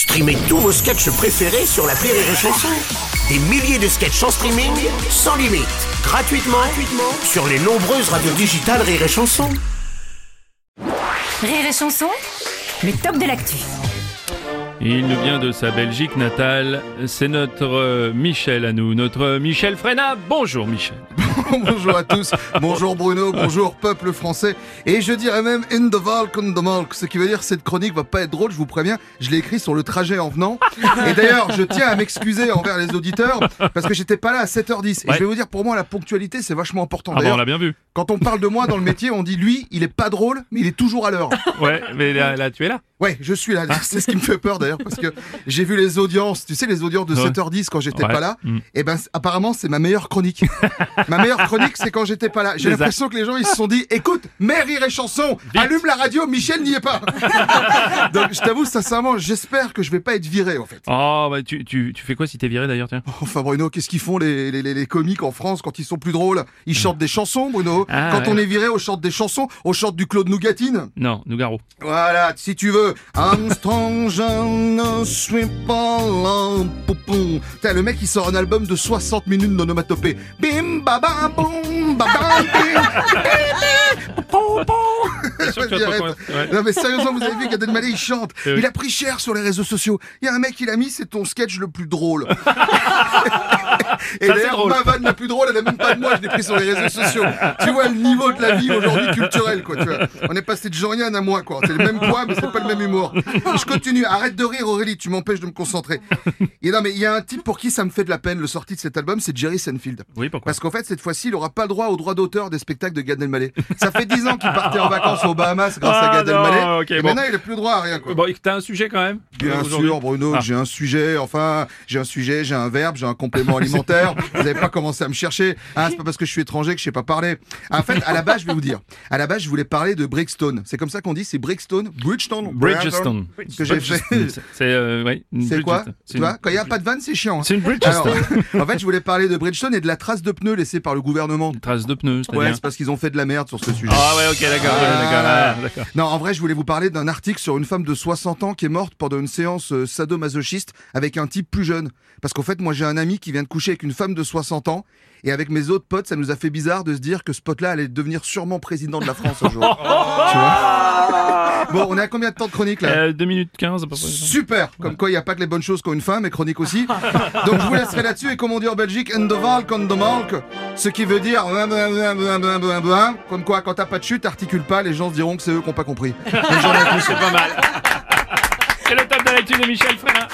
Streamez tous vos sketchs préférés sur la Rire et Chanson. Des milliers de sketchs en streaming, sans limite, gratuitement, gratuitement sur les nombreuses radios digitales Rire et Chanson. Rire et chanson, le top de l'actu. Il nous vient de sa Belgique natale. C'est notre euh, Michel à nous, notre Michel Frenat. Bonjour Michel. bonjour à tous, bonjour Bruno, bonjour peuple français. Et je dirais même in the Valk, on the Malk, ce qui veut dire cette chronique va pas être drôle, je vous préviens. Je l'ai écrit sur le trajet en venant. Et d'ailleurs, je tiens à m'excuser envers les auditeurs parce que j'étais pas là à 7h10. Et Ouais. je vais vous dire, pour moi, la ponctualité, c'est vachement important. Ah on l'a bien vu. Quand on parle de moi dans le métier, on dit lui, il est pas drôle, mais il est toujours à l'heure. Ouais, mais là, là, tu es là. Ouais, je suis là. C'est ce qui me fait peur d'ailleurs parce que j'ai vu les audiences. Tu sais, les audiences de Ouais. 7h10 quand j'étais Ouais. pas là. Mm. Et ben, c- apparemment, c'est ma meilleure chronique. ma meilleure chronique, c'est quand j'étais pas là. J'ai l'impression que les gens, ils se sont dit, écoute, mets rire et chanson, allume la radio, Michel n'y est pas. Donc, je t'avoue, sincèrement, j'espère que je vais pas être viré, en fait. Oh, bah, tu, tu, tu fais quoi si t'es viré d'ailleurs, tiens? Enfin, Bruno, qu'est-ce qu'ils font les, les, les, les comiques en France quand ils sont plus drôles? Ils chantent des chansons, Bruno? Ah, quand ouais. on est viré, on chante des chansons, on chante du Claude Nougatine. Non, Nougaro. Voilà, si tu veux. Armstrong, je ne suis pas là. Poupon. Putain, le mec, il sort un album de 60 minutes d'onomatopée. Bim, baba, boum, baba, bim. T'es sûr que tu vas Vas-y, pas arrête. commencer Ouais. Non mais sérieusement, vous avez vu Gad Elmaleh, il chante. Eh oui. Il a pris cher sur les réseaux sociaux. Il y a un mec, il a mis, c'est ton sketch le plus drôle. Et d'ailleurs, ma vanne la plus drôle, elle est même pas de moi, je l'ai pris sur les réseaux sociaux. Tu vois le niveau de la vie aujourd'hui culturelle, quoi. Tu vois. On est passé de Jean-Yann à moi, quoi. C'est le même poids, mais c'est pas le même humour. Je continue. Arrête de rire, Aurélie, tu m'empêches de me concentrer. Et non, mais il y a un type pour qui ça me fait de la peine, le sorti de cet album, c'est Jerry Seinfeld. Oui, pourquoi? Parce qu'en fait, cette fois-ci, il aura pas le droit au droit d'auteur des spectacles de Gad Elmaleh. Ça fait 10 ans qu'il partait en vacances aux Bahamas grâce Ah, à Gad non, Elmaleh. ok, et bon. maintenant, il a plus le droit à rien, quoi. Bon, t'as un sujet quand même Bien sûr, Bruno, Ah. j'ai un sujet, enfin, j'ai un sujet, j'ai un verbe, j'ai un complément alimentaire. Vous n'avez pas commencé à me chercher. Ah, c'est pas parce que je suis étranger que je sais pas parler. En fait, à la base, je vais vous dire. À la base, je voulais parler de Brixton. C'est comme ça qu'on dit, c'est Brixton, Bridgestone. Bridgestone. Que j'ai fait. Bridgestone. C'est euh, ouais, C'est quoi. Tu vois, quand il n'y a pas de vanne, c'est chiant. hein. C'est une Alors, Bridgestone. en fait, je voulais parler de Bridgestone et de la trace de pneus laissée par le gouvernement. Une trace de pneus, c'est Ouais, c'est parce qu'ils ont fait de la merde sur ce sujet. Ah ouais, ok, d'accord, Ah. Ah, d'accord. Non, en vrai, je voulais vous parler d'un article sur une femme de 60 ans qui est morte pendant une séance euh, sadomasochiste avec un type plus jeune. Parce qu'en fait, moi, j'ai un ami qui vient de coucher avec une femme de 60 ans. Et avec mes autres potes, ça nous a fait bizarre de se dire que ce pote-là allait devenir sûrement président de la France un jour. tu vois? Bon, on est à combien de temps de chronique là Euh, 2 minutes 15 à peu près. Super Comme quoi, il n'y a pas que les bonnes choses qu'ont une femme, et chronique aussi. Donc je vous laisserai là-dessus, et comme on dit en Belgique, the malk, ce qui veut dire comme quoi, quand t'as pas de chute, t'articules pas, les gens se diront que c'est eux qui n'ont pas compris. C'est pas mal. C'est le top de l'actu de Michel Frenat.